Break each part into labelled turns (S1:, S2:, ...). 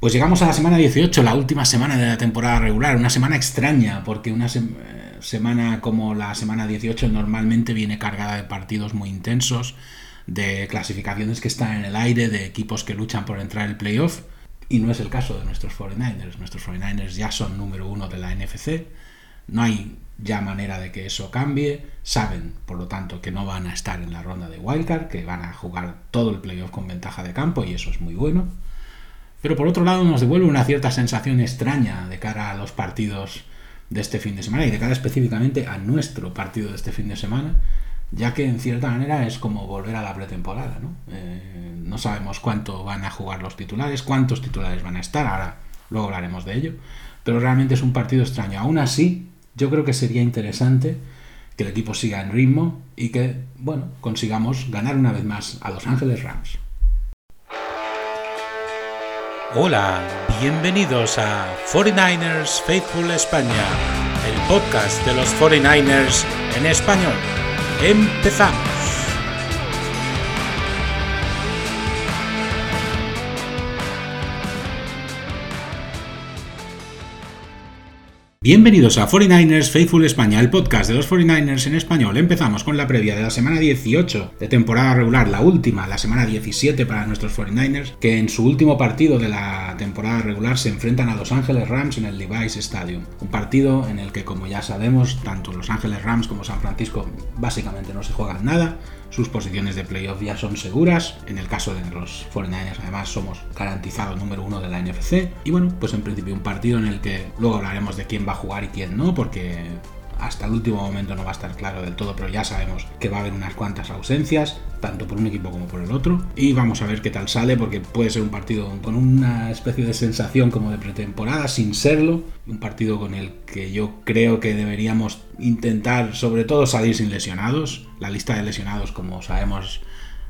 S1: Pues llegamos a la semana 18, la última semana de la temporada regular, una semana extraña, porque una eh, semana como la semana 18 normalmente viene cargada de partidos muy intensos, de clasificaciones que están en el aire, de equipos que luchan por entrar en el playoff, y no es el caso de nuestros 49ers. Nuestros 49ers ya son número uno de la NFC, no hay ya manera de que eso cambie, saben, por lo tanto, que no van a estar en la ronda de wildcard, que van a jugar todo el playoff con ventaja de campo, y eso es muy bueno pero por otro lado nos devuelve una cierta sensación extraña de cara a los partidos de este fin de semana y de cara específicamente a nuestro partido de este fin de semana, ya que en cierta manera es como volver a la pretemporada. ¿no? Eh, no sabemos cuánto van a jugar los titulares, cuántos titulares van a estar, ahora luego hablaremos de ello, pero realmente es un partido extraño. Aún así, yo creo que sería interesante que el equipo siga en ritmo y que, bueno, consigamos ganar una vez más a Los Ángeles Rams.
S2: Hola, bienvenidos a 49ers Faithful España, el podcast de los 49ers en español. Empezamos.
S1: Bienvenidos a 49ers Faithful España, el podcast de los 49ers en español. Empezamos con la previa de la semana 18 de temporada regular, la última, la semana 17 para nuestros 49ers, que en su último partido de la temporada regular se enfrentan a Los Ángeles Rams en el Levi's Stadium. Un partido en el que, como ya sabemos, tanto Los Ángeles Rams como San Francisco básicamente no se juegan nada sus posiciones de playoff ya son seguras. En el caso de los 49ers, además, somos garantizados número uno de la NFC. Y bueno, pues en principio un partido en el que luego hablaremos de quién va a jugar y quién no, porque hasta el último momento no va a estar claro del todo, pero ya sabemos que va a haber unas cuantas ausencias, tanto por un equipo como por el otro. Y vamos a ver qué tal sale, porque puede ser un partido con una especie de sensación como de pretemporada, sin serlo. Un partido con el que yo creo que deberíamos intentar, sobre todo, salir sin lesionados. La lista de lesionados, como sabemos,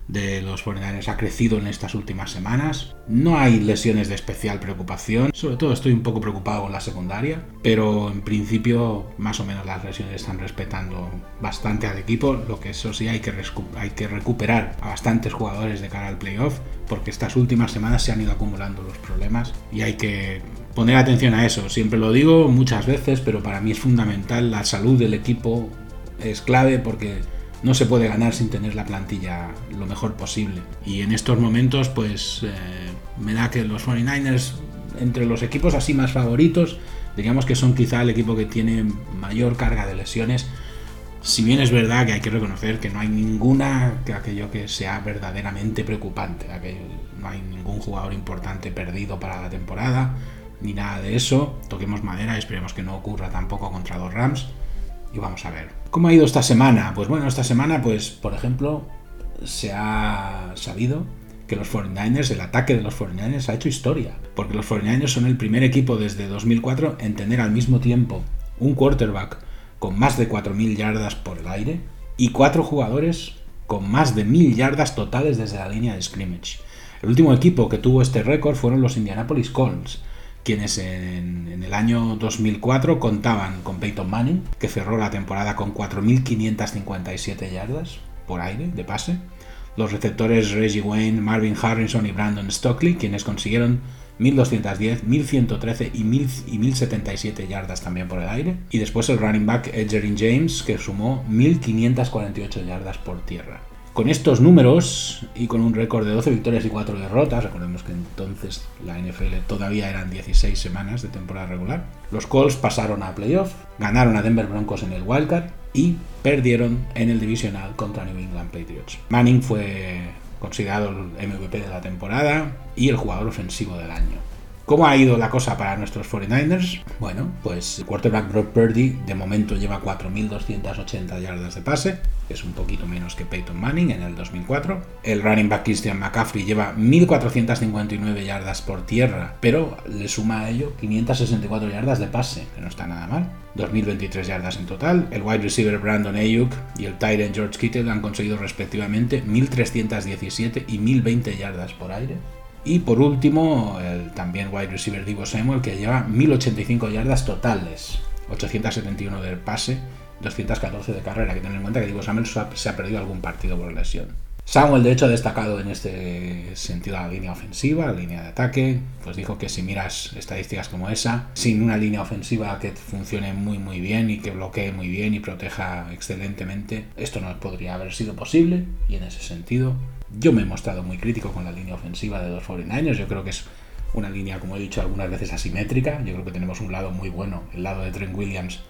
S1: de los 49 ha crecido en estas últimas semanas. No hay lesiones de especial preocupación, sobre todo estoy un poco preocupado con la secundaria, pero en principio más o menos las lesiones están respetando bastante al equipo, lo que eso sí hay que, hay que recuperar a bastantes jugadores de cara al playoff, porque estas últimas semanas se han ido acumulando los problemas y hay que poner atención a eso. Siempre lo digo muchas veces, pero para mí es fundamental la salud del equipo es clave porque no se puede ganar sin tener la plantilla lo mejor posible. Y en estos momentos, pues eh, me da que los 49ers, entre los equipos así más favoritos, digamos que son quizá el equipo que tiene mayor carga de lesiones. Si bien es verdad que hay que reconocer que no hay ninguna que aquello que sea verdaderamente preocupante, no hay ningún jugador importante perdido para la temporada, ni nada de eso. Toquemos madera y esperemos que no ocurra tampoco contra los Rams. Y vamos a ver. ¿Cómo ha ido esta semana? Pues bueno, esta semana, pues, por ejemplo, se ha sabido que los 49ers, el ataque de los 49ers ha hecho historia. Porque los 49ers son el primer equipo desde 2004 en tener al mismo tiempo un quarterback con más de 4.000 yardas por el aire y cuatro jugadores con más de 1.000 yardas totales desde la línea de scrimmage. El último equipo que tuvo este récord fueron los Indianapolis Colts, quienes en, el año 2004 contaban con Peyton Manning, que cerró la temporada con 4.557 yardas por aire de pase, los receptores Reggie Wayne, Marvin Harrison y Brandon Stockley, quienes consiguieron 1210, 1113 y, 1077 yardas también por el aire. Y después el running back Edgerin James, que sumó 1548 yardas por tierra. Con estos números y con un récord de 12 victorias y 4 derrotas, recordemos que entonces la NFL todavía eran 16 semanas de temporada regular, los Colts pasaron a playoff, ganaron a Denver Broncos en el Wildcard y perdieron en el divisional contra New England Patriots. Manning fue considerado el MVP de la temporada y el jugador ofensivo del año. ¿Cómo ha ido la cosa para nuestros 49ers? Bueno, pues el quarterback Brock Purdy de momento lleva 4.280 yardas de pase, que es un poquito menos que Peyton Manning en el 2004. El running back Christian McCaffrey lleva 1.459 yardas por tierra, pero le suma a ello 564 yardas de pase, que no está nada mal. 2.023 yardas en total. El wide receiver Brandon Ayuk y el tight end George Kittle han conseguido respectivamente 1.317 y 1.020 yardas por aire. Y por último, el también wide receiver Divo Samuel, que lleva 1085 yardas totales, 871 del pase, 214 de carrera. Hay que tener en cuenta que Divo Samuel se ha perdido algún partido por lesión. Samuel, de hecho, ha destacado en este sentido la línea ofensiva, la línea de ataque. Pues dijo que si miras estadísticas como esa, sin una línea ofensiva que funcione muy muy bien y que bloquee muy bien y proteja excelentemente, esto no podría haber sido posible. Y en ese sentido, yo me he mostrado muy crítico con la línea ofensiva de los 49ers. Yo creo que es una línea, como he dicho algunas veces, asimétrica. Yo creo que tenemos un lado muy bueno, el lado de Trent Williams,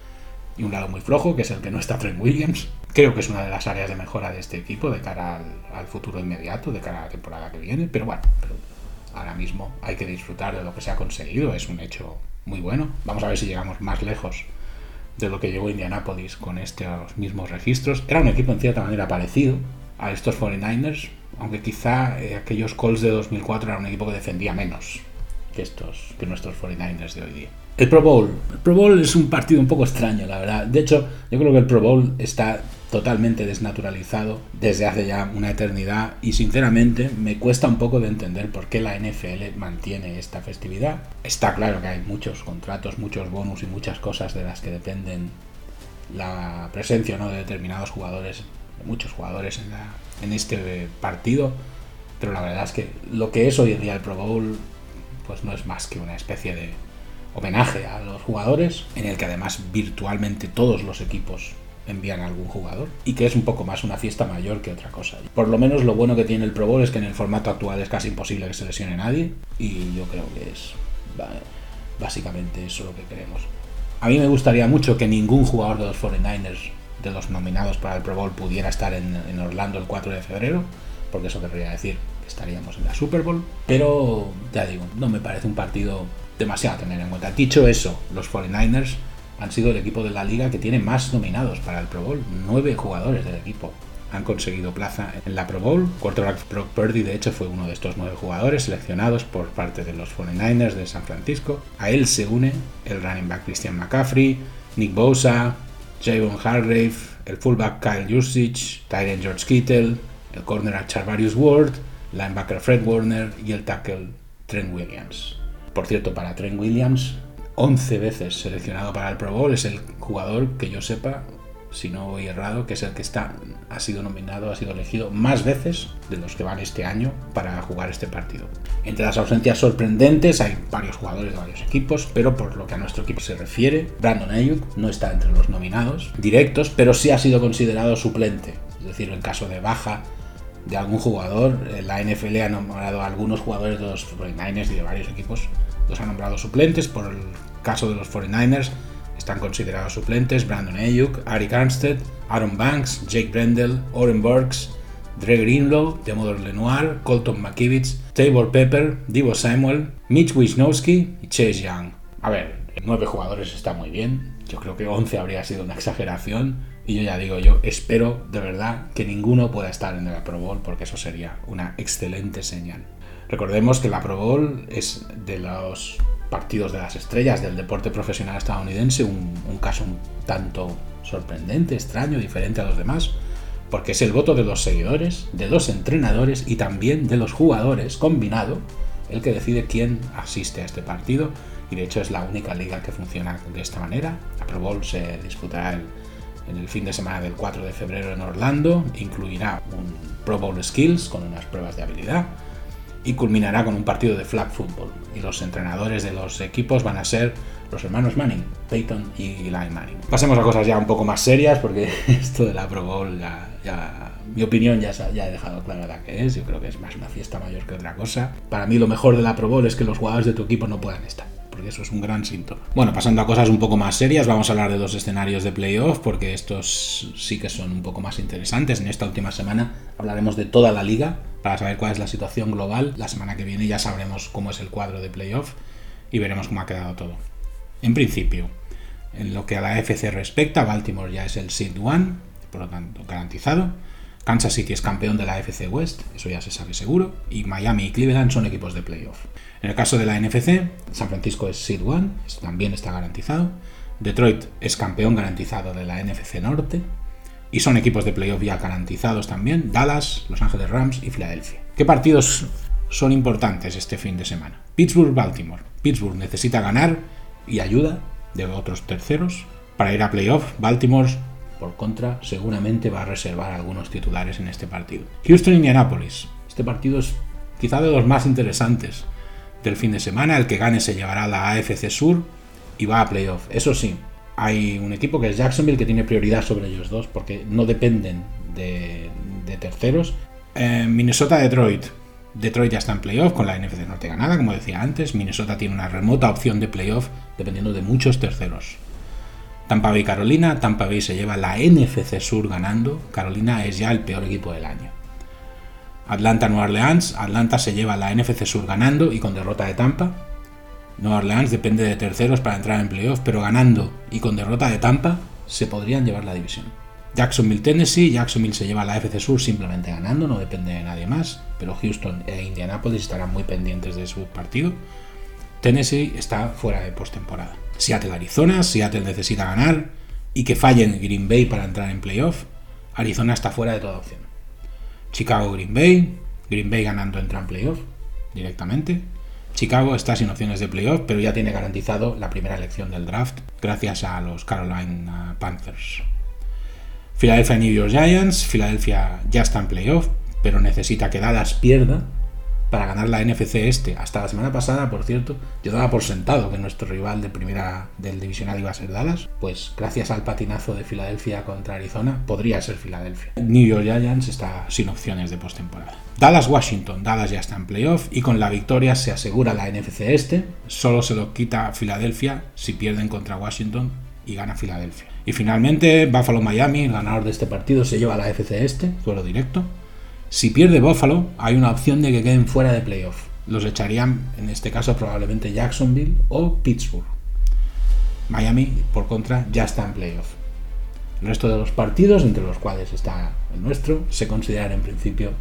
S1: y un lado muy flojo, que es el que no está Trent Williams. Creo que es una de las áreas de mejora de este equipo de cara al, futuro inmediato, de cara a la temporada que viene. Pero bueno, ahora mismo hay que disfrutar de lo que se ha conseguido. Es un hecho muy bueno. Vamos a ver si llegamos más lejos de lo que llegó Indianapolis con estos mismos registros. Era un equipo en cierta manera parecido a estos 49ers, aunque quizá eh, aquellos Colts de 2004 eran un equipo que defendía menos que estos que nuestros 49ers de hoy día. El Pro Bowl. El Pro Bowl es un partido un poco extraño, la verdad. De hecho, yo creo que el Pro Bowl está totalmente desnaturalizado desde hace ya una eternidad y sinceramente me cuesta un poco de entender por qué la NFL mantiene esta festividad. Está claro que hay muchos contratos, muchos bonus y muchas cosas de las que dependen la presencia ¿no? de determinados jugadores, de muchos jugadores en, la, en este partido, pero la verdad es que lo que es hoy en día el Pro Bowl pues no es más que una especie de homenaje a los jugadores, en el que además virtualmente todos los equipos envían a algún jugador y que es un poco más una fiesta mayor que otra cosa. Por lo menos lo bueno que tiene el Pro Bowl es que en el formato actual es casi imposible que se lesione nadie y yo creo que es básicamente eso lo que queremos. A mí me gustaría mucho que ningún jugador de los 49ers de los nominados para el Pro Bowl pudiera estar en, Orlando el 4 de febrero, porque eso querría decir que estaríamos en la Super Bowl, pero ya digo, no me parece un partido demasiado a tener en cuenta. Dicho eso, los 49ers han sido el equipo de la liga que tiene más nominados para el Pro Bowl. Nueve jugadores del equipo han conseguido plaza en la Pro Bowl. Quarterback Brock Purdy, de hecho, fue uno de estos nueve jugadores seleccionados por parte de los 49ers de San Francisco. A él se une el running back Christian McCaffrey, Nick Bosa, Javon Hargrave, el fullback Kyle Juszczyk, Tyrant George Kittle, el corner Charvarius Ward, linebacker Fred Warner y el tackle Trent Williams. Por cierto, para Trent Williams, 11 veces seleccionado para el Pro Bowl, es el jugador que yo sepa, si no voy errado, que es el que está, ha sido nominado, ha sido elegido más veces de los que van este año para jugar este partido. Entre las ausencias sorprendentes hay varios jugadores de varios equipos, pero por lo que a nuestro equipo se refiere, Brandon Ayuk no está entre los nominados directos, pero sí ha sido considerado suplente. Es decir, en caso de baja de algún jugador, la NFL ha nombrado a algunos jugadores de los 49ers y de varios equipos los han nombrado suplentes. Por el caso de los 49ers, están considerados suplentes Brandon Ayuk, Ari Armstead, Aaron Banks, Jake Brendel, Oren Burks, Dre Greenlow, Demodor Lenoir, Colton McKivitz, Tabor Pepper, Divo Samuel, Mitch Wisnowski y Chase Young. A ver, nueve jugadores está muy bien. Yo creo que 11 habría sido una exageración. Y yo ya digo, yo espero de verdad que ninguno pueda estar en el Pro Bowl porque eso sería una excelente señal. Recordemos que la Pro Bowl es de los partidos de las estrellas del deporte profesional estadounidense un, caso un tanto sorprendente, extraño, diferente a los demás, porque es el voto de los seguidores, de los entrenadores y también de los jugadores combinado el que decide quién asiste a este partido. Y de hecho es la única liga que funciona de esta manera. La Pro Bowl se disputará en el fin de semana del 4 de febrero en Orlando, incluirá un Pro Bowl Skills con unas pruebas de habilidad y culminará con un partido de flag football. Y los entrenadores de los equipos van a ser los hermanos Manning, Peyton y Eli Manning. Pasemos a cosas ya un poco más serias, porque esto de la Pro Bowl ya, mi opinión ya, ya he dejado clara la que es. Yo creo que es más una fiesta mayor que otra cosa. Para mí lo mejor de la Pro Bowl es que los jugadores de tu equipo no puedan estar porque eso es un gran síntoma. Bueno, pasando a cosas un poco más serias, vamos a hablar de dos escenarios de playoff, porque estos sí que son un poco más interesantes. En esta última semana hablaremos de toda la liga, para saber cuál es la situación global. La semana que viene ya sabremos cómo es el cuadro de playoff y veremos cómo ha quedado todo. En principio, en lo que a la FC respecta, Baltimore ya es el seed one, por lo tanto garantizado. Kansas City es campeón de la FC West, eso ya se sabe seguro, y Miami y Cleveland son equipos de playoff. En el caso de la NFC, San Francisco es Seed One, también está garantizado. Detroit es campeón garantizado de la NFC Norte, y son equipos de playoff ya garantizados también, Dallas, Los Ángeles Rams y Filadelfia. ¿Qué partidos son importantes este fin de semana? Pittsburgh-Baltimore. Pittsburgh necesita ganar y ayuda de otros terceros para ir a playoff. Baltimore Por contra, seguramente va a reservar algunos titulares en este partido. Houston-Indianapolis. Este partido es quizá de los más interesantes del fin de semana. El que gane se llevará a la AFC Sur y va a playoff. Eso sí, hay un equipo que es Jacksonville que tiene prioridad sobre ellos dos porque no dependen de, terceros. Eh, Minnesota-Detroit. Detroit ya está en playoff con la NFC Norte ganada, como decía antes. Minnesota tiene una remota opción de playoff dependiendo de muchos terceros. Tampa Bay Carolina, Tampa Bay se lleva la NFC Sur ganando, Carolina es ya el peor equipo del año. Atlanta Nueva Orleans, Atlanta se lleva la NFC Sur ganando y con derrota de Tampa. Nueva Orleans depende de terceros para entrar en playoff, pero ganando y con derrota de Tampa se podrían llevar la división. Jacksonville Tennessee, Jacksonville se lleva la NFC Sur simplemente ganando, no depende de nadie más, pero Houston e Indianapolis estarán muy pendientes de su partido. Tennessee está fuera de postemporada. Seattle Arizona, Seattle necesita ganar y que fallen Green Bay para entrar en playoff. Arizona está fuera de toda opción. Chicago Green Bay, Green Bay ganando entra en playoff directamente. Chicago está sin opciones de playoff, pero ya tiene garantizado la primera elección del draft gracias a los Carolina Panthers. Philadelphia New York Giants, Philadelphia ya está en playoff, pero necesita que Dallas pierda para ganar la NFC este. Hasta la semana pasada, por cierto, yo daba por sentado que nuestro rival de primera del divisional iba a ser Dallas. Pues gracias al patinazo de Filadelfia contra Arizona, podría ser Filadelfia. New York Giants está sin opciones de postemporada. Dallas-Washington. Dallas ya está en playoff y con la victoria se asegura la NFC este. Solo se lo quita Filadelfia si pierden contra Washington y gana Filadelfia. Y finalmente, Buffalo-Miami, el ganador de este partido, se lleva a la FC este, duelo directo. Si pierde Buffalo, hay una opción de que queden fuera de playoff. Los echarían, en este caso, probablemente Jacksonville o Pittsburgh. Miami, por contra, ya está en playoff. El resto de los partidos, entre los cuales está el nuestro, se consideran en principio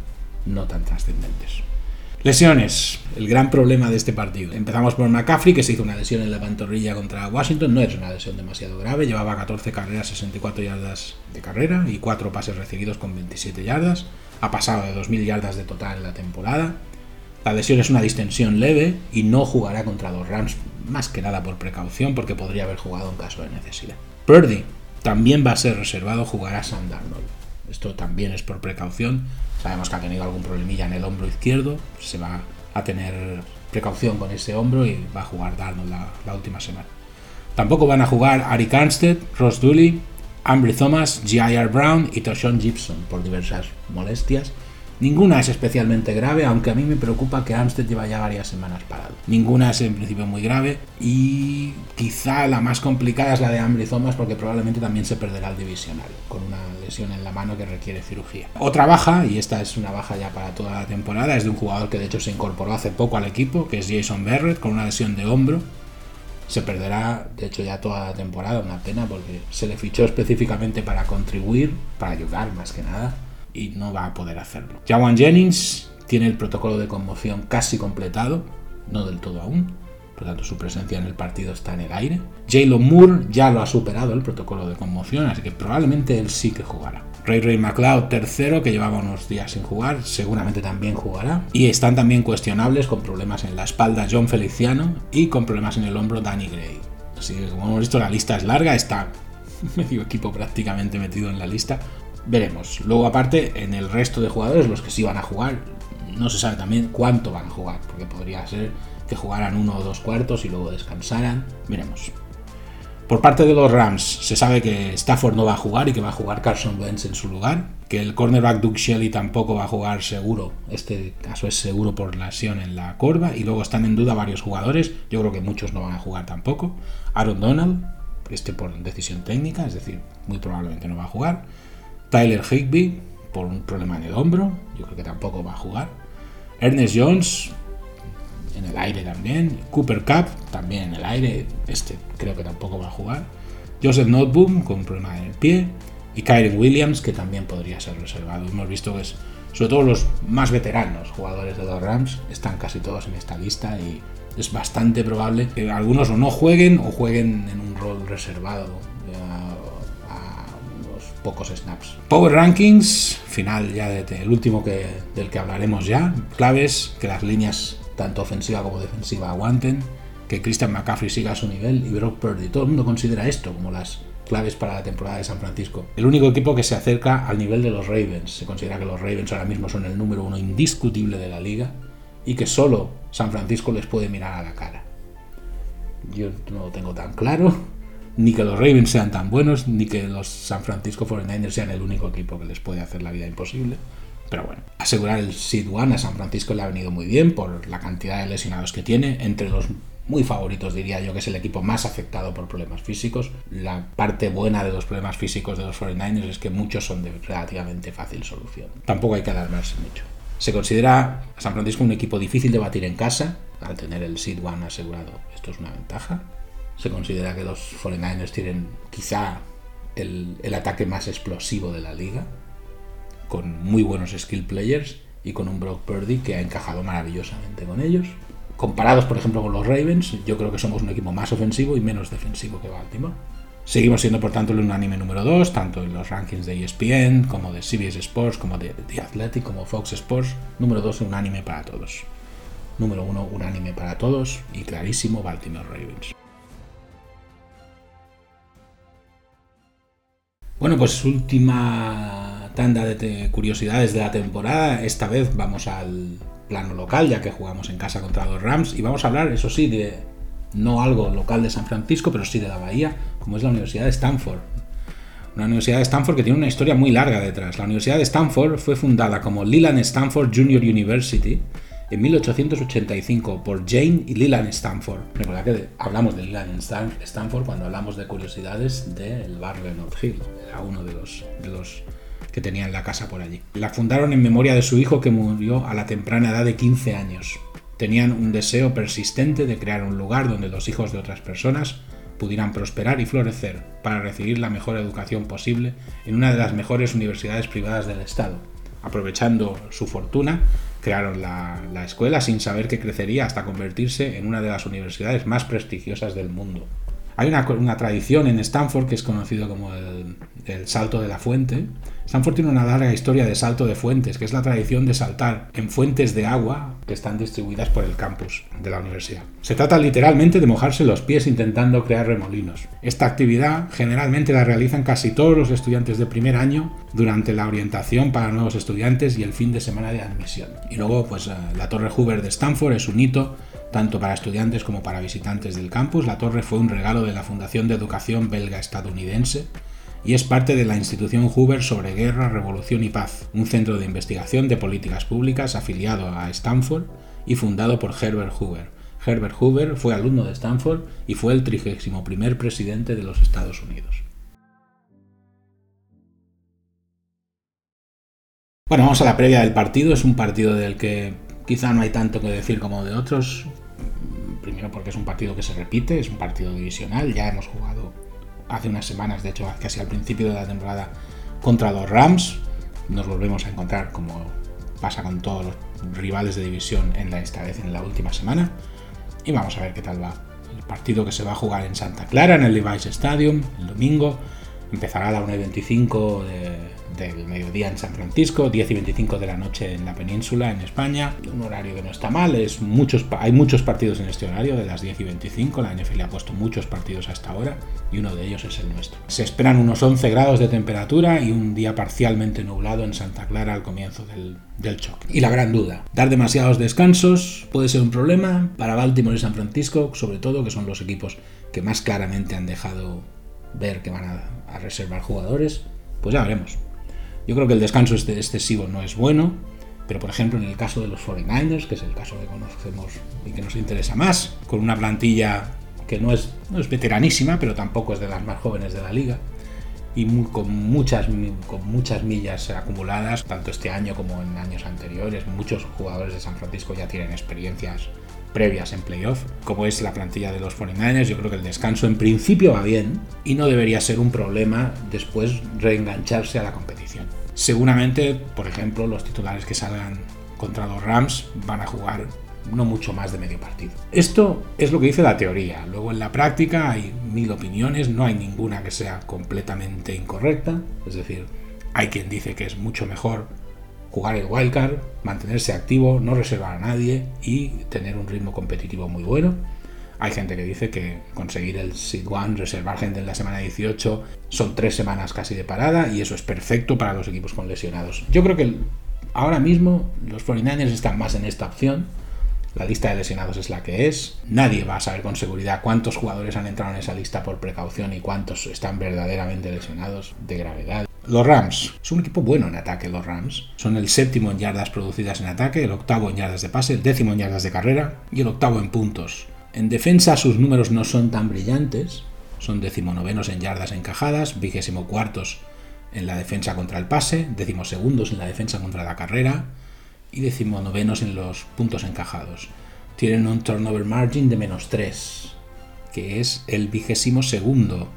S1: no tan trascendentes. Lesiones, el gran problema de este partido. Empezamos por McCaffrey, que se hizo una lesión en la pantorrilla contra Washington. No es una lesión demasiado grave, llevaba 14 carreras, 64 yardas de carrera y 4 pases recibidos con 27 yardas. Ha pasado de 2.000 yardas de total en la temporada. La lesión es una distensión leve y no jugará contra los Rams, más que nada por precaución, porque podría haber jugado en caso de necesidad. Purdy también va a ser reservado, jugará Sam Darnold. Esto también es por precaución Sabemos que ha tenido algún problemilla en el hombro izquierdo, se va a tener precaución con ese hombro y va a jugar Darnold la, última semana. Tampoco van a jugar Ari Armstead, Ross Dooley, Ambry Thomas, J.R. Brown y Toshon Gibson por diversas molestias Ninguna es especialmente grave, aunque a mí me preocupa que Amstead lleva ya varias semanas parado. Ninguna es en principio muy grave y quizá la más complicada es la de Ambry Thomas porque probablemente también se perderá el divisional con una lesión en la mano que requiere cirugía. Otra baja, y esta es una baja ya para toda la temporada, es de un jugador que de hecho se incorporó hace poco al equipo, que es Jason Barrett con una lesión de hombro. Se perderá, de hecho, ya toda la temporada, una pena, porque se le fichó específicamente para contribuir, para ayudar más que nada y no va a poder hacerlo. Jawan Jennings tiene el protocolo de conmoción casi completado, no del todo aún, por lo tanto su presencia en el partido está en el aire. Jalen Moore ya lo ha superado el protocolo de conmoción, así que probablemente él sí que jugará. Ray Ray McLeod tercero, que llevaba unos días sin jugar, seguramente también jugará. Y están también cuestionables con problemas en la espalda John Feliciano y con problemas en el hombro Danny Gray. Así que como hemos visto la lista es larga, está medio equipo prácticamente metido en la lista veremos. Luego, aparte, en el resto de jugadores, los que sí van a jugar, no se sabe también cuánto van a jugar, porque podría ser que jugaran uno o dos cuartos y luego descansaran. Veremos. Por parte de los Rams, se sabe que Stafford no va a jugar y que va a jugar Carson Wentz en su lugar. Que el cornerback Doug Shelley tampoco va a jugar seguro. Este caso es seguro por lesión en la corva. Y luego están en duda varios jugadores. Yo creo que muchos no van a jugar tampoco. Aaron Donald, este por decisión técnica, es decir, muy probablemente no va a jugar. Tyler Higby por un problema en el hombro, yo creo que tampoco va a jugar. Ernest Jones en el aire también. Cooper Cup también en el aire, este creo que tampoco va a jugar. Joseph Noteboom con un problema en el pie. Y Kyrie Williams que también podría ser reservado. Hemos visto que es, sobre todo los más veteranos jugadores de los Rams están casi todos en esta lista y es bastante probable que algunos o no jueguen o jueguen en un rol reservado pocos snaps. Power Rankings, final ya de, el último que, del que hablaremos ya. Claves, que las líneas tanto ofensiva como defensiva aguanten, que Christian McCaffrey siga a su nivel y Brock Purdy. Todo el mundo considera esto como las claves para la temporada de San Francisco. El único equipo que se acerca al nivel de los Ravens. Se considera que los Ravens ahora mismo son el número uno indiscutible de la liga y que solo San Francisco les puede mirar a la cara. Yo no lo tengo tan claro, ni que los Ravens sean tan buenos, ni que los San Francisco 49ers sean el único equipo que les puede hacer la vida imposible. Pero bueno, asegurar el Seed One a San Francisco le ha venido muy bien por la cantidad de lesionados que tiene. Entre los muy favoritos diría yo que es el equipo más afectado por problemas físicos. La parte buena de los problemas físicos de los 49ers es que muchos son de relativamente fácil solución. Tampoco hay que alarmarse mucho. Se considera a San Francisco un equipo difícil de batir en casa, al tener el Seed One asegurado. Esto es una ventaja. Se considera que los 49ers tienen quizá el, el ataque más explosivo de la liga con muy buenos skill players y con un Brock Purdy que ha encajado maravillosamente con ellos. Comparados, por ejemplo, con los Ravens, yo creo que somos un equipo más ofensivo y menos defensivo que Baltimore. Seguimos siendo, por tanto, el unánime número 2, tanto en los rankings de ESPN, como de CBS Sports, como de The Athletic, como Fox Sports. Número 2, unánime para todos. Número 1, unánime para todos y clarísimo Baltimore Ravens. Bueno, pues última tanda de curiosidades de la temporada. Esta vez vamos al plano local, ya que jugamos en casa contra los Rams. Y vamos a hablar, eso sí, de no algo local de San Francisco, pero sí de la Bahía, como es la Universidad de Stanford. Una universidad de Stanford que tiene una historia muy larga detrás. La Universidad de Stanford fue fundada como Leland Stanford Junior University en 1885 por Jane y Leland Stanford. Recuerda que hablamos de Leland Stanford cuando hablamos de curiosidades del barrio North Hill. Era uno de los que tenían la casa por allí. La fundaron en memoria de su hijo que murió a la temprana edad de 15 años. Tenían un deseo persistente de crear un lugar donde los hijos de otras personas pudieran prosperar y florecer para recibir la mejor educación posible en una de las mejores universidades privadas del estado. Aprovechando su fortuna, crearon la, escuela sin saber que crecería hasta convertirse en una de las universidades más prestigiosas del mundo. Hay una, tradición en Stanford que es conocido como el, el, salto de la fuente. Stanford tiene una larga historia de salto de fuentes, que es la tradición de saltar en fuentes de agua que están distribuidas por el campus de la universidad. Se trata literalmente de mojarse los pies intentando crear remolinos. Esta actividad generalmente la realizan casi todos los estudiantes de primer año durante la orientación para nuevos estudiantes y el fin de semana de admisión. Y luego, pues eh, la Torre Hoover de Stanford es un hito tanto para estudiantes como para visitantes del campus, la torre fue un regalo de la Fundación de Educación Belga Estadounidense y es parte de la institución Hoover sobre Guerra, Revolución y Paz, un centro de investigación de políticas públicas afiliado a Stanford y fundado por Herbert Hoover. Herbert Hoover fue alumno de Stanford y fue el 31 presidente de los Estados Unidos. Bueno, vamos a la previa del partido. Es un partido del que quizá no hay tanto que decir como de otros. Primero porque es un partido que se repite, es un partido divisional. Ya hemos jugado hace unas semanas, de hecho casi al principio de la temporada, contra los Rams. Nos volvemos a encontrar como pasa con todos los rivales de división en la, esta en la última semana. Y vamos a ver qué tal va. El partido que se va a jugar en Santa Clara, en el Levi's Stadium, el domingo. Empezará a la 1.25 de, del mediodía en San Francisco, 10 y 25 de la noche en la península, en España. Un horario que no está mal, es muchos, hay muchos partidos en este horario, de las 10 y 25. La NFL ha puesto muchos partidos hasta ahora y uno de ellos es el nuestro. Se esperan unos 11 grados de temperatura y un día parcialmente nublado en Santa Clara al comienzo del, del choque. Y la gran duda, dar demasiados descansos puede ser un problema para Baltimore y San Francisco, sobre todo que son los equipos que más claramente han dejado ver que van a, a reservar jugadores. Pues ya veremos. Yo creo que el descanso este excesivo no es bueno, pero por ejemplo en el caso de los 49ers, que es el caso que conocemos y que nos interesa más, con una plantilla que no es, no es veteranísima, pero tampoco es de las más jóvenes de la liga, y con, muchas, con muchas millas acumuladas, tanto este año como en años anteriores. Muchos jugadores de San Francisco ya tienen experiencias previas en playoff, como es la plantilla de los 49ers. Yo creo que el descanso en principio va bien y no debería ser un problema después reengancharse a la competición. Seguramente, por ejemplo, los titulares que salgan contra los Rams van a jugar no mucho más de medio partido. Esto es lo que dice la teoría. Luego en la práctica hay mil opiniones, no hay ninguna que sea completamente incorrecta. Es decir, hay quien dice que es mucho mejor jugar el wildcard, mantenerse activo, no reservar a nadie y tener un ritmo competitivo muy bueno. Hay gente que dice que conseguir el Seed One, reservar gente en la semana 18, son tres semanas casi de parada y eso es perfecto para los equipos con lesionados. Yo creo que ahora mismo los 49ers están más en esta opción. La lista de lesionados es la que es. Nadie va a saber con seguridad cuántos jugadores han entrado en esa lista por precaución y cuántos están verdaderamente lesionados de gravedad. Los Rams. Es un equipo bueno en ataque, los Rams. Son el séptimo en yardas producidas en ataque, el octavo en yardas de pase, el décimo en yardas de carrera y el octavo en puntos. En defensa sus números no son tan brillantes, son decimonovenos en yardas encajadas, vigésimo cuartos en la defensa contra el pase, decimosegundos en la defensa contra la carrera y decimonovenos en los puntos encajados. Tienen un turnover margin de menos 3, que es el vigésimo segundo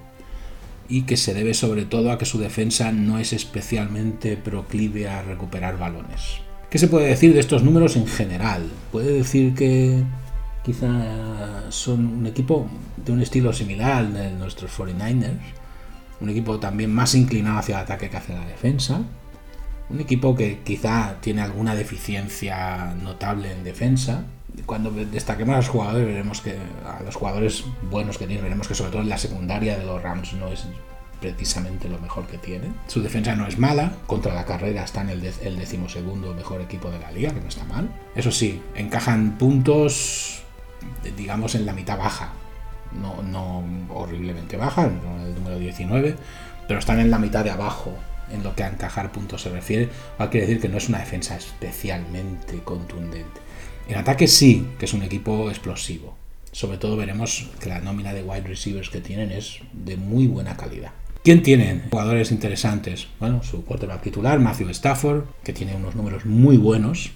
S1: y que se debe sobre todo a que su defensa no es especialmente proclive a recuperar balones. ¿Qué se puede decir de estos números en general? Puede decir que quizá son un equipo de un estilo similar al de nuestros 49ers, un equipo también más inclinado hacia el ataque que hacia la defensa, un equipo que quizá tiene alguna deficiencia notable en defensa. Cuando destaquemos a los jugadores, veremos que a los jugadores buenos que tienen, veremos que sobre todo en la secundaria de los Rams no es precisamente lo mejor que tiene. Su defensa no es mala, contra la carrera está en el, el decimosegundo mejor equipo de la liga, que no está mal. Eso sí, encajan puntos digamos, en la mitad baja. No, no horriblemente baja, en el número 19, pero están en la mitad de abajo en lo que a encajar puntos se refiere, lo quiere decir que no es una defensa especialmente contundente. En ataque sí, que es un equipo explosivo. Sobre todo veremos que la nómina de wide receivers que tienen es de muy buena calidad. ¿Quién tienen? Jugadores interesantes. Bueno, su quarterback titular, Matthew Stafford, que tiene unos números muy buenos,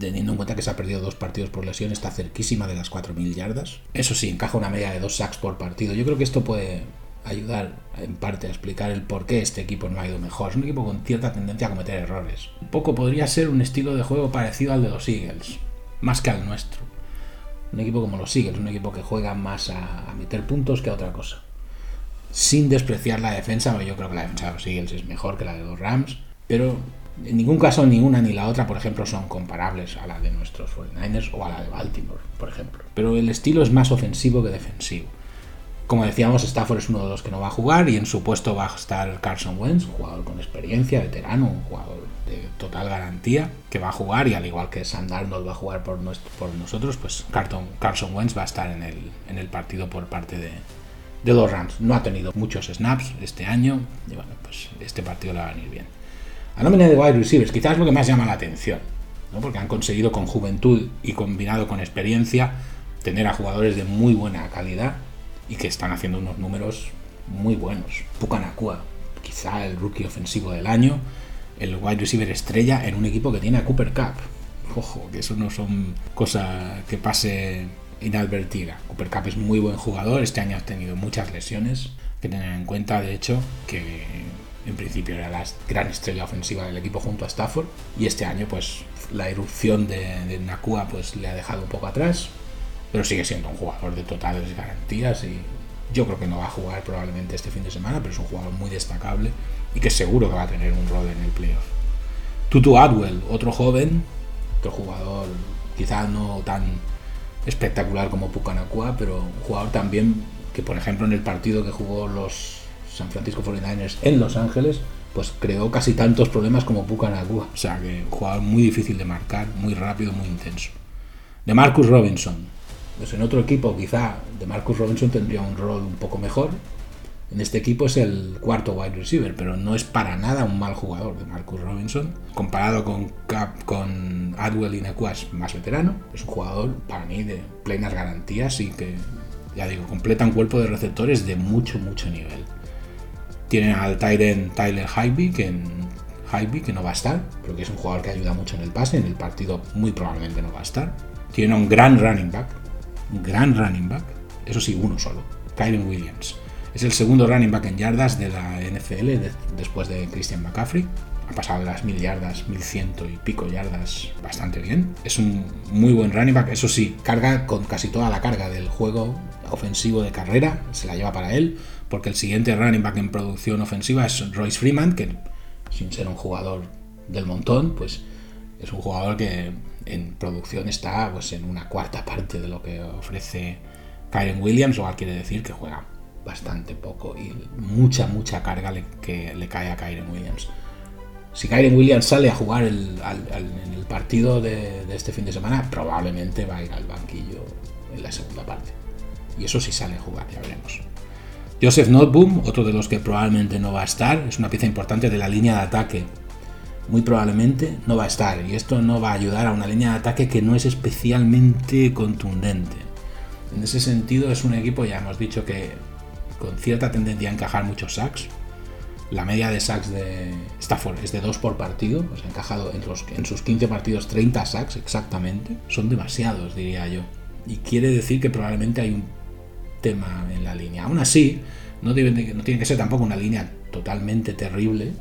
S1: teniendo en cuenta que se ha perdido dos partidos por lesión, está cerquísima de las 4.000 yardas. Eso sí, encaja una media de dos sacks por partido. Yo creo que esto puede ayudar en parte a explicar el por qué este equipo no ha ido mejor. Es un equipo con cierta tendencia a cometer errores. Un poco podría ser un estilo de juego parecido al de los Eagles, más que al nuestro. Un equipo como los Eagles, un equipo que juega más a, meter puntos que a otra cosa. Sin despreciar la defensa, yo creo que la defensa de los Eagles es mejor que la de los Rams, pero en ningún caso ni una ni la otra, por ejemplo, son comparables a la de nuestros 49ers o a la de Baltimore, por ejemplo. Pero el estilo es más ofensivo que defensivo. Como decíamos, Stafford es uno de los que no va a jugar y en su puesto va a estar Carson Wentz, un jugador con experiencia, veterano, un jugador de total garantía, que va a jugar y al igual que Sam Darnold va a jugar por, nosotros, pues Carson, Wentz va a estar en el, en el partido por parte de, de los Rams. No ha tenido muchos snaps este año y bueno, pues este partido le va a venir bien. A nómina de wide receivers, quizás es lo que más llama la atención, ¿no? porque han conseguido con juventud y combinado con experiencia tener a jugadores de muy buena calidad y que están haciendo unos números muy buenos. Pucanacua, quizá el rookie ofensivo del año, el wide receiver estrella en un equipo que tiene a Cooper Cup. Ojo, que eso no son cosas que pase inadvertida. Cooper Cup es muy buen jugador, este año ha tenido muchas lesiones, que tener en cuenta de hecho que en principio era la gran estrella ofensiva del equipo junto a Stafford y este año pues la erupción de, Nakua pues le ha dejado un poco atrás pero sigue siendo un jugador de totales garantías y yo creo que no va a jugar probablemente este fin de semana pero es un jugador muy destacable y que seguro que va a tener un rol en el playoff Tutu Adwell otro joven otro jugador quizá no tan espectacular como Pucanacua pero un jugador también que por ejemplo en el partido que jugó los San Francisco 49ers en Los Ángeles, pues creó casi tantos problemas como Pucanacua. O sea que un jugador muy difícil de marcar, muy rápido, muy intenso. De Marcus Robinson. Pues en otro equipo quizá de Marcus Robinson tendría un rol un poco mejor. En este equipo es el cuarto wide receiver, pero no es para nada un mal jugador de Marcus Robinson. Comparado con, con Adwell y Nequas, más veterano, es un jugador para mí de plenas garantías y que, ya digo, completa un cuerpo de receptores de mucho, mucho nivel. Tienen al Tyren Tyler Hybe, que, que no va a estar, pero que es un jugador que ayuda mucho en el pase. En el partido muy probablemente no va a estar. Tienen un gran running back, gran running back, eso sí, uno solo, Kyren Williams. Es el segundo running back en yardas de la NFL después de Christian McCaffrey. Ha pasado de las mil yardas, mil ciento y pico yardas bastante bien. Es un muy buen running back. Eso sí, carga con casi toda la carga del juego ofensivo de carrera. Se la lleva para él porque el siguiente running back en producción ofensiva es Royce Freeman, que sin ser un jugador del montón, pues es un jugador que en producción está pues, en una cuarta parte de lo que ofrece Kyren Williams, lo cual quiere decir que juega bastante poco y mucha, mucha carga le, que le cae a Kyren Williams. Si Kyren Williams sale a jugar el, en el partido de, de, este fin de semana, probablemente va a ir al banquillo en la segunda parte. Y eso sí sale a jugar, ya veremos. Joseph Notboom, otro de los que probablemente no va a estar, es una pieza importante de la línea de ataque. Muy probablemente no va a estar y esto no va a ayudar a una línea de ataque que no es especialmente contundente. En ese sentido es un equipo, ya hemos dicho que con cierta tendencia a encajar muchos sacks. La media de sacks de Stafford es de 2 por partido, pues ha encajado en, sus 15 partidos 30 sacks exactamente. Son demasiados, diría yo. Y quiere decir que probablemente hay un tema en la línea. Aún así, no, no tiene que ser tampoco una línea totalmente terrible,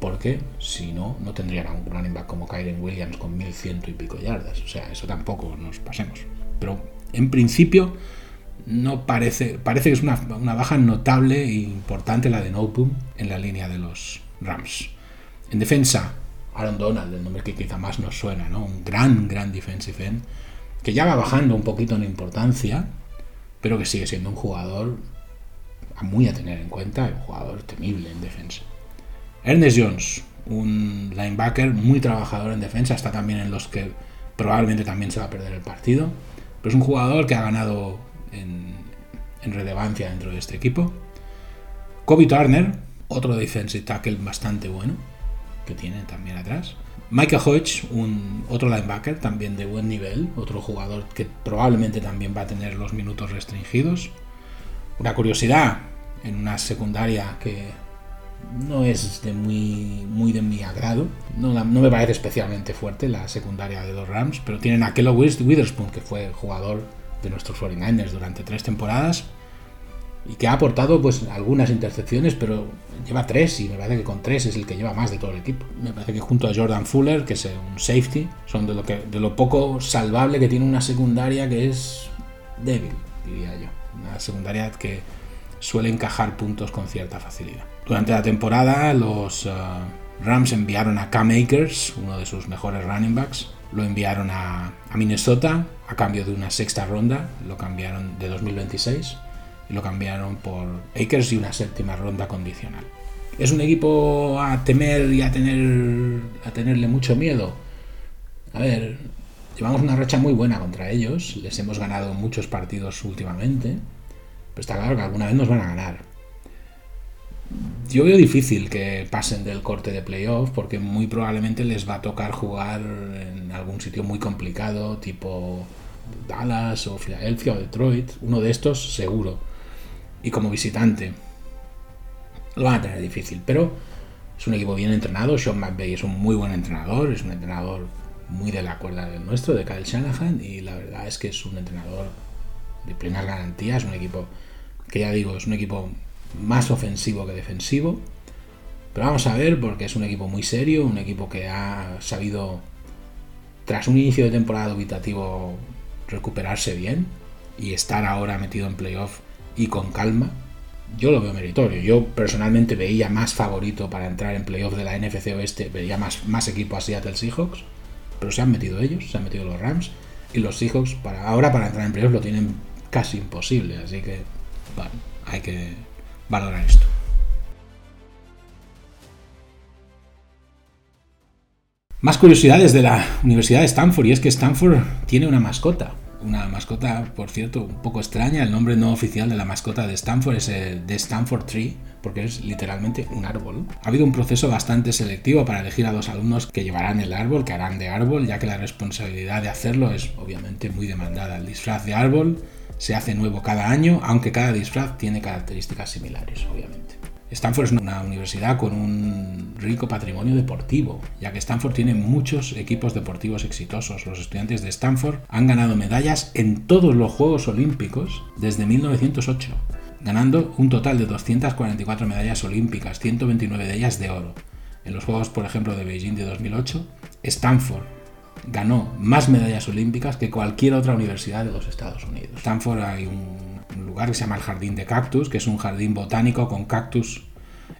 S1: porque si no, no tendrían a un running back como Kyren Williams con 1100 y pico yardas. O sea, eso tampoco nos pasemos. Pero en principio, no parece, parece que es una, baja notable e importante la de Noteboom en la línea de los Rams. En defensa, Aaron Donald, el nombre que quizá más nos suena, ¿no? Un gran, gran defensive end, que ya va bajando un poquito en importancia, pero que sigue siendo un jugador muy a tener en cuenta, un jugador temible en defensa. Ernest Jones, un linebacker muy trabajador en defensa, está también en los que probablemente también se va a perder el partido, pero es un jugador que ha ganado en, relevancia dentro de este equipo. Kobe Turner, otro defensive tackle bastante bueno, que tiene también atrás. Michael Hodge, un otro linebacker también de buen nivel, otro jugador que probablemente también va a tener los minutos restringidos. Una curiosidad, en una secundaria que no es de muy, muy de mi agrado, no, no me parece especialmente fuerte la secundaria de los Rams, pero tienen a Kellogg Witherspoon, que fue jugador de nuestros 49ers durante tres temporadas y que ha aportado pues algunas intercepciones, pero lleva tres y me parece que con tres es el que lleva más de todo el equipo. Me parece que junto a Jordan Fuller, que es un safety, son de lo, que, de lo poco salvable que tiene una secundaria que es débil, diría yo. Una secundaria que suele encajar puntos con cierta facilidad. Durante la temporada los uh, Rams enviaron a Cam Akers, uno de sus mejores running backs, lo enviaron a, Minnesota a cambio de una sexta ronda, lo cambiaron de 2026 y lo cambiaron por Akers y una séptima ronda condicional. ¿Es un equipo a temer y a, tener, a tenerle mucho miedo? A ver, llevamos una racha muy buena contra ellos, les hemos ganado muchos partidos últimamente, pero está claro que alguna vez nos van a ganar yo veo difícil que pasen del corte de playoff porque muy probablemente les va a tocar jugar en algún sitio muy complicado, tipo Dallas o Filadelfia o Detroit, uno de estos seguro. Y como visitante lo van a tener difícil, pero es un equipo bien entrenado. Sean McVay es un muy buen entrenador, es un entrenador muy de la cuerda del nuestro, de Kyle Shanahan, y la verdad es que es un entrenador de plenas garantías, un equipo que ya digo, es un equipo más ofensivo que defensivo. Pero vamos a ver, porque es un equipo muy serio, un equipo que ha sabido, tras un inicio de temporada dubitativo, recuperarse bien y estar ahora metido en playoff y con calma. Yo lo veo meritorio. Yo personalmente veía más favorito para entrar en playoff de la NFC Oeste, veía más, más equipo a Seattle Seahawks, pero se han metido ellos, se han metido los Rams y los Seahawks para ahora para entrar en playoff lo tienen casi imposible, así que bueno, hay que valorar esto. Más curiosidades de la Universidad de Stanford y es que Stanford tiene una mascota. Una mascota, por cierto, un poco extraña. El nombre no oficial de la mascota de Stanford es el de Stanford Tree, porque es literalmente un árbol. Ha habido un proceso bastante selectivo para elegir a dos alumnos que llevarán el árbol, que harán de árbol, ya que la responsabilidad de hacerlo es obviamente muy demandada. El disfraz de árbol se hace nuevo cada año, aunque cada disfraz tiene características similares, obviamente. Stanford es una universidad con un rico patrimonio deportivo, ya que Stanford tiene muchos equipos deportivos exitosos. Los estudiantes de Stanford han ganado medallas en todos los Juegos Olímpicos desde 1908, ganando un total de 244 medallas olímpicas, 129 de ellas de oro. En los Juegos, por ejemplo, de Beijing de 2008, Stanford ganó más medallas olímpicas que cualquier otra universidad de los Estados Unidos. Stanford hay un, lugar que se llama el Jardín de Cactus, que es un jardín botánico con cactus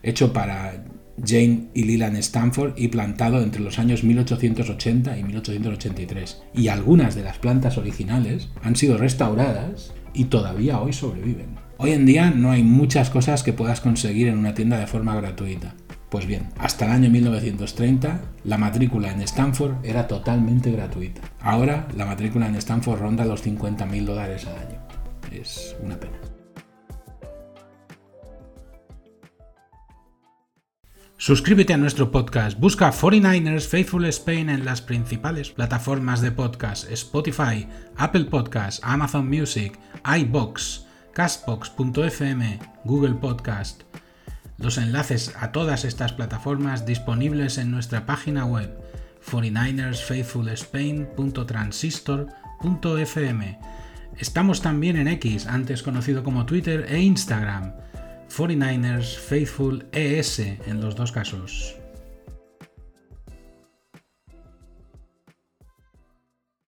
S1: hecho para Jane y Leland Stanford y plantado entre los años 1880 y 1883. Y algunas de las plantas originales han sido restauradas y todavía hoy sobreviven. Hoy en día no hay muchas cosas que puedas conseguir en una tienda de forma gratuita. Pues bien, hasta el año 1930 la matrícula en Stanford era totalmente gratuita. Ahora la matrícula en Stanford ronda los 50.000 dólares al año. Es una pena. Suscríbete a nuestro podcast, busca 49ers Faithful Spain en las principales plataformas de podcast Spotify, Apple Podcasts, Amazon Music, iBox, Castbox.fm, Google Podcast. Los enlaces a todas estas plataformas disponibles en nuestra página web 49ersfaithfulspain.transistor.fm. Estamos también en X, antes conocido como Twitter e Instagram. 49ers Faithful ES en los dos casos.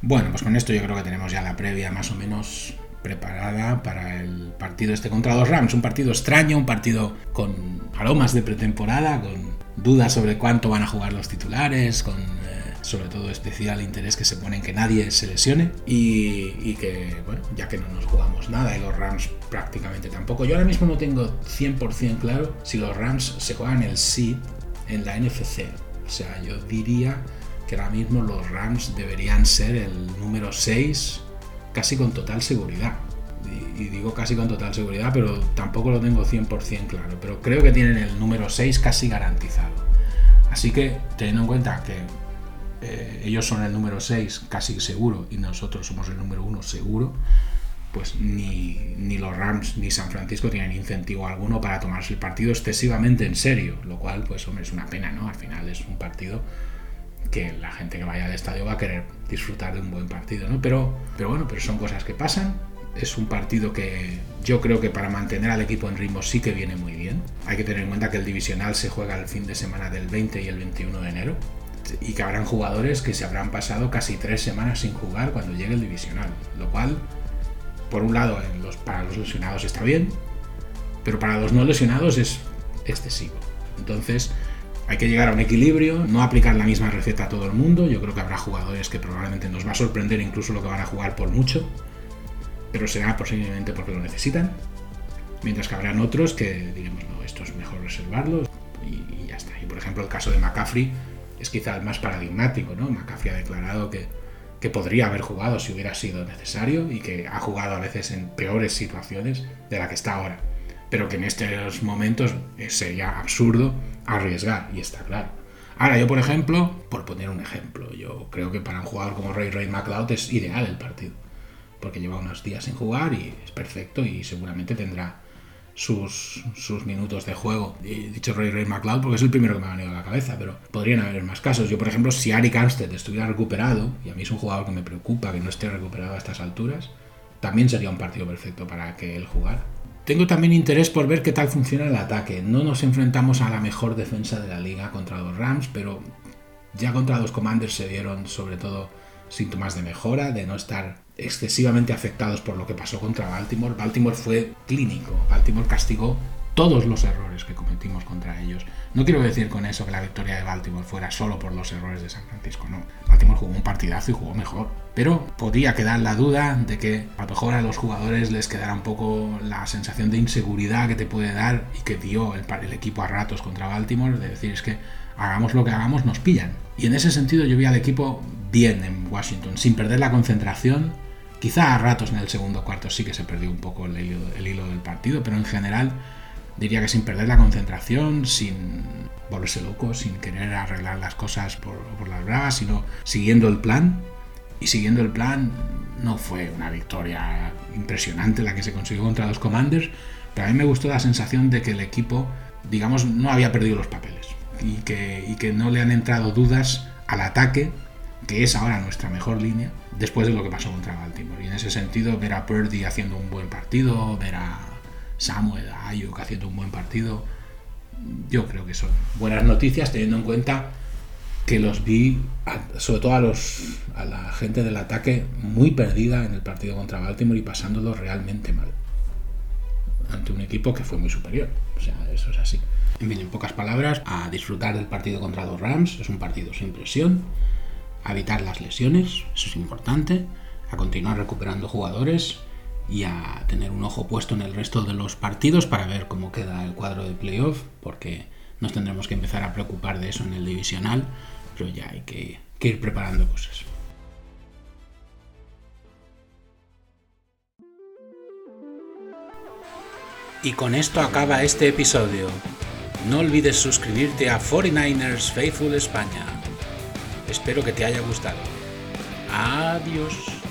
S1: Bueno, pues con esto yo creo que tenemos ya la previa más o menos preparada para el partido este contra los Rams. Un partido extraño, un partido con aromas de pretemporada, con dudas sobre cuánto van a jugar los titulares, con eh, sobre todo especial interés que se pone en que nadie se lesione y, que, bueno, ya que no nos jugamos nada y los Rams prácticamente tampoco. Yo ahora mismo no tengo 100% claro si los Rams se juegan el seed en la NFC. O sea, yo diría que ahora mismo los Rams deberían ser el número 6 casi con total seguridad. Y, digo casi con total seguridad, pero tampoco lo tengo 100% claro. Pero creo que tienen el número 6 casi garantizado. Así que teniendo en cuenta que eh, ellos son el número 6 casi seguro y nosotros somos el número 1 seguro, pues ni, ni, los Rams ni San Francisco tienen incentivo alguno para tomarse el partido excesivamente en serio, lo cual pues hombre es una pena, ¿no? Al final es un partido que la gente que vaya al estadio va a querer disfrutar de un buen partido, ¿no? Pero, pero bueno, pero son cosas que pasan. Es un partido que yo creo que para mantener al equipo en ritmo sí que viene muy bien. Hay que tener en cuenta que el divisional se juega el fin de semana del 20 y el 21 de enero y que habrán jugadores que se habrán pasado casi tres semanas sin jugar cuando llegue el divisional, lo cual, por un lado, los, para los lesionados está bien, pero para los no lesionados es excesivo. Entonces, hay que llegar a un equilibrio, no aplicar la misma receta a todo el mundo. Yo creo que habrá jugadores que probablemente nos va a sorprender incluso lo que van a jugar por mucho, pero será posiblemente porque lo necesitan. Mientras que habrán otros que diremos, no, esto es mejor reservarlo y, ya está. Y por ejemplo, el caso de McCaffrey es quizá el más paradigmático, ¿no? McCaffrey ha declarado que, que podría haber jugado si hubiera sido necesario y que ha jugado a veces en peores situaciones de la que está ahora pero que en estos momentos sería absurdo arriesgar, y está claro. Ahora, yo por ejemplo, por poner un ejemplo, yo creo que para un jugador como Ray Ray McLeod es ideal el partido, porque lleva unos días sin jugar y es perfecto y seguramente tendrá sus, sus minutos de juego. He dicho Ray Ray McLeod porque es el primero que me ha venido a la cabeza, pero podrían haber más casos. Yo, por ejemplo, si Ari Armstead estuviera recuperado, y a mí es un jugador que me preocupa que no esté recuperado a estas alturas, también sería un partido perfecto para que él jugara. Tengo también interés por ver qué tal funciona el ataque. No nos enfrentamos a la mejor defensa de la liga contra los Rams, pero ya contra los Commanders se dieron sobre todo síntomas de mejora, de no estar excesivamente afectados por lo que pasó contra Baltimore. Baltimore fue clínico, Baltimore castigó todos los errores que cometimos contra ellos. No quiero decir con eso que la victoria de Baltimore fuera solo por los errores de San Francisco, no. Baltimore jugó un partidazo y jugó mejor. Pero podía quedar la duda de que a lo mejor a los jugadores les quedara un poco la sensación de inseguridad que te puede dar y que dio el, equipo a ratos contra Baltimore, de decir es que hagamos lo que hagamos, nos pillan. Y en ese sentido yo vi al equipo bien en Washington, sin perder la concentración. Quizá a ratos en el segundo cuarto sí que se perdió un poco el hilo, el hilo del partido, pero en general diría que sin perder la concentración, sin volverse loco, sin querer arreglar las cosas por, las bravas, sino siguiendo el plan. Y siguiendo el plan no fue una victoria impresionante la que se consiguió contra los Commanders, pero a mí me gustó la sensación de que el equipo, digamos, no había perdido los papeles y que, y que no le han entrado dudas al ataque, que es ahora nuestra mejor línea, después de lo que pasó contra Baltimore. Y en ese sentido, ver a Purdy haciendo un buen partido, ver a Samuel Ayuk haciendo un buen partido. Yo creo que son buenas noticias teniendo en cuenta que los vi, sobre todo a, los, a la gente del ataque, muy perdida en el partido contra Baltimore y pasándolo realmente mal. Ante un equipo que fue muy superior. O sea, eso es así. En fin, en pocas palabras, a disfrutar del partido contra los Rams. Es un partido sin presión. A evitar las lesiones, eso es importante. A continuar recuperando jugadores y a tener un ojo puesto en el resto de los partidos para ver cómo queda el cuadro de playoff, porque nos tendremos que empezar a preocupar de eso en el divisional, pero ya hay que, ir preparando cosas.
S2: Y con esto acaba este episodio. No olvides suscribirte a 49ers Faithful España. Espero que te haya gustado. Adiós.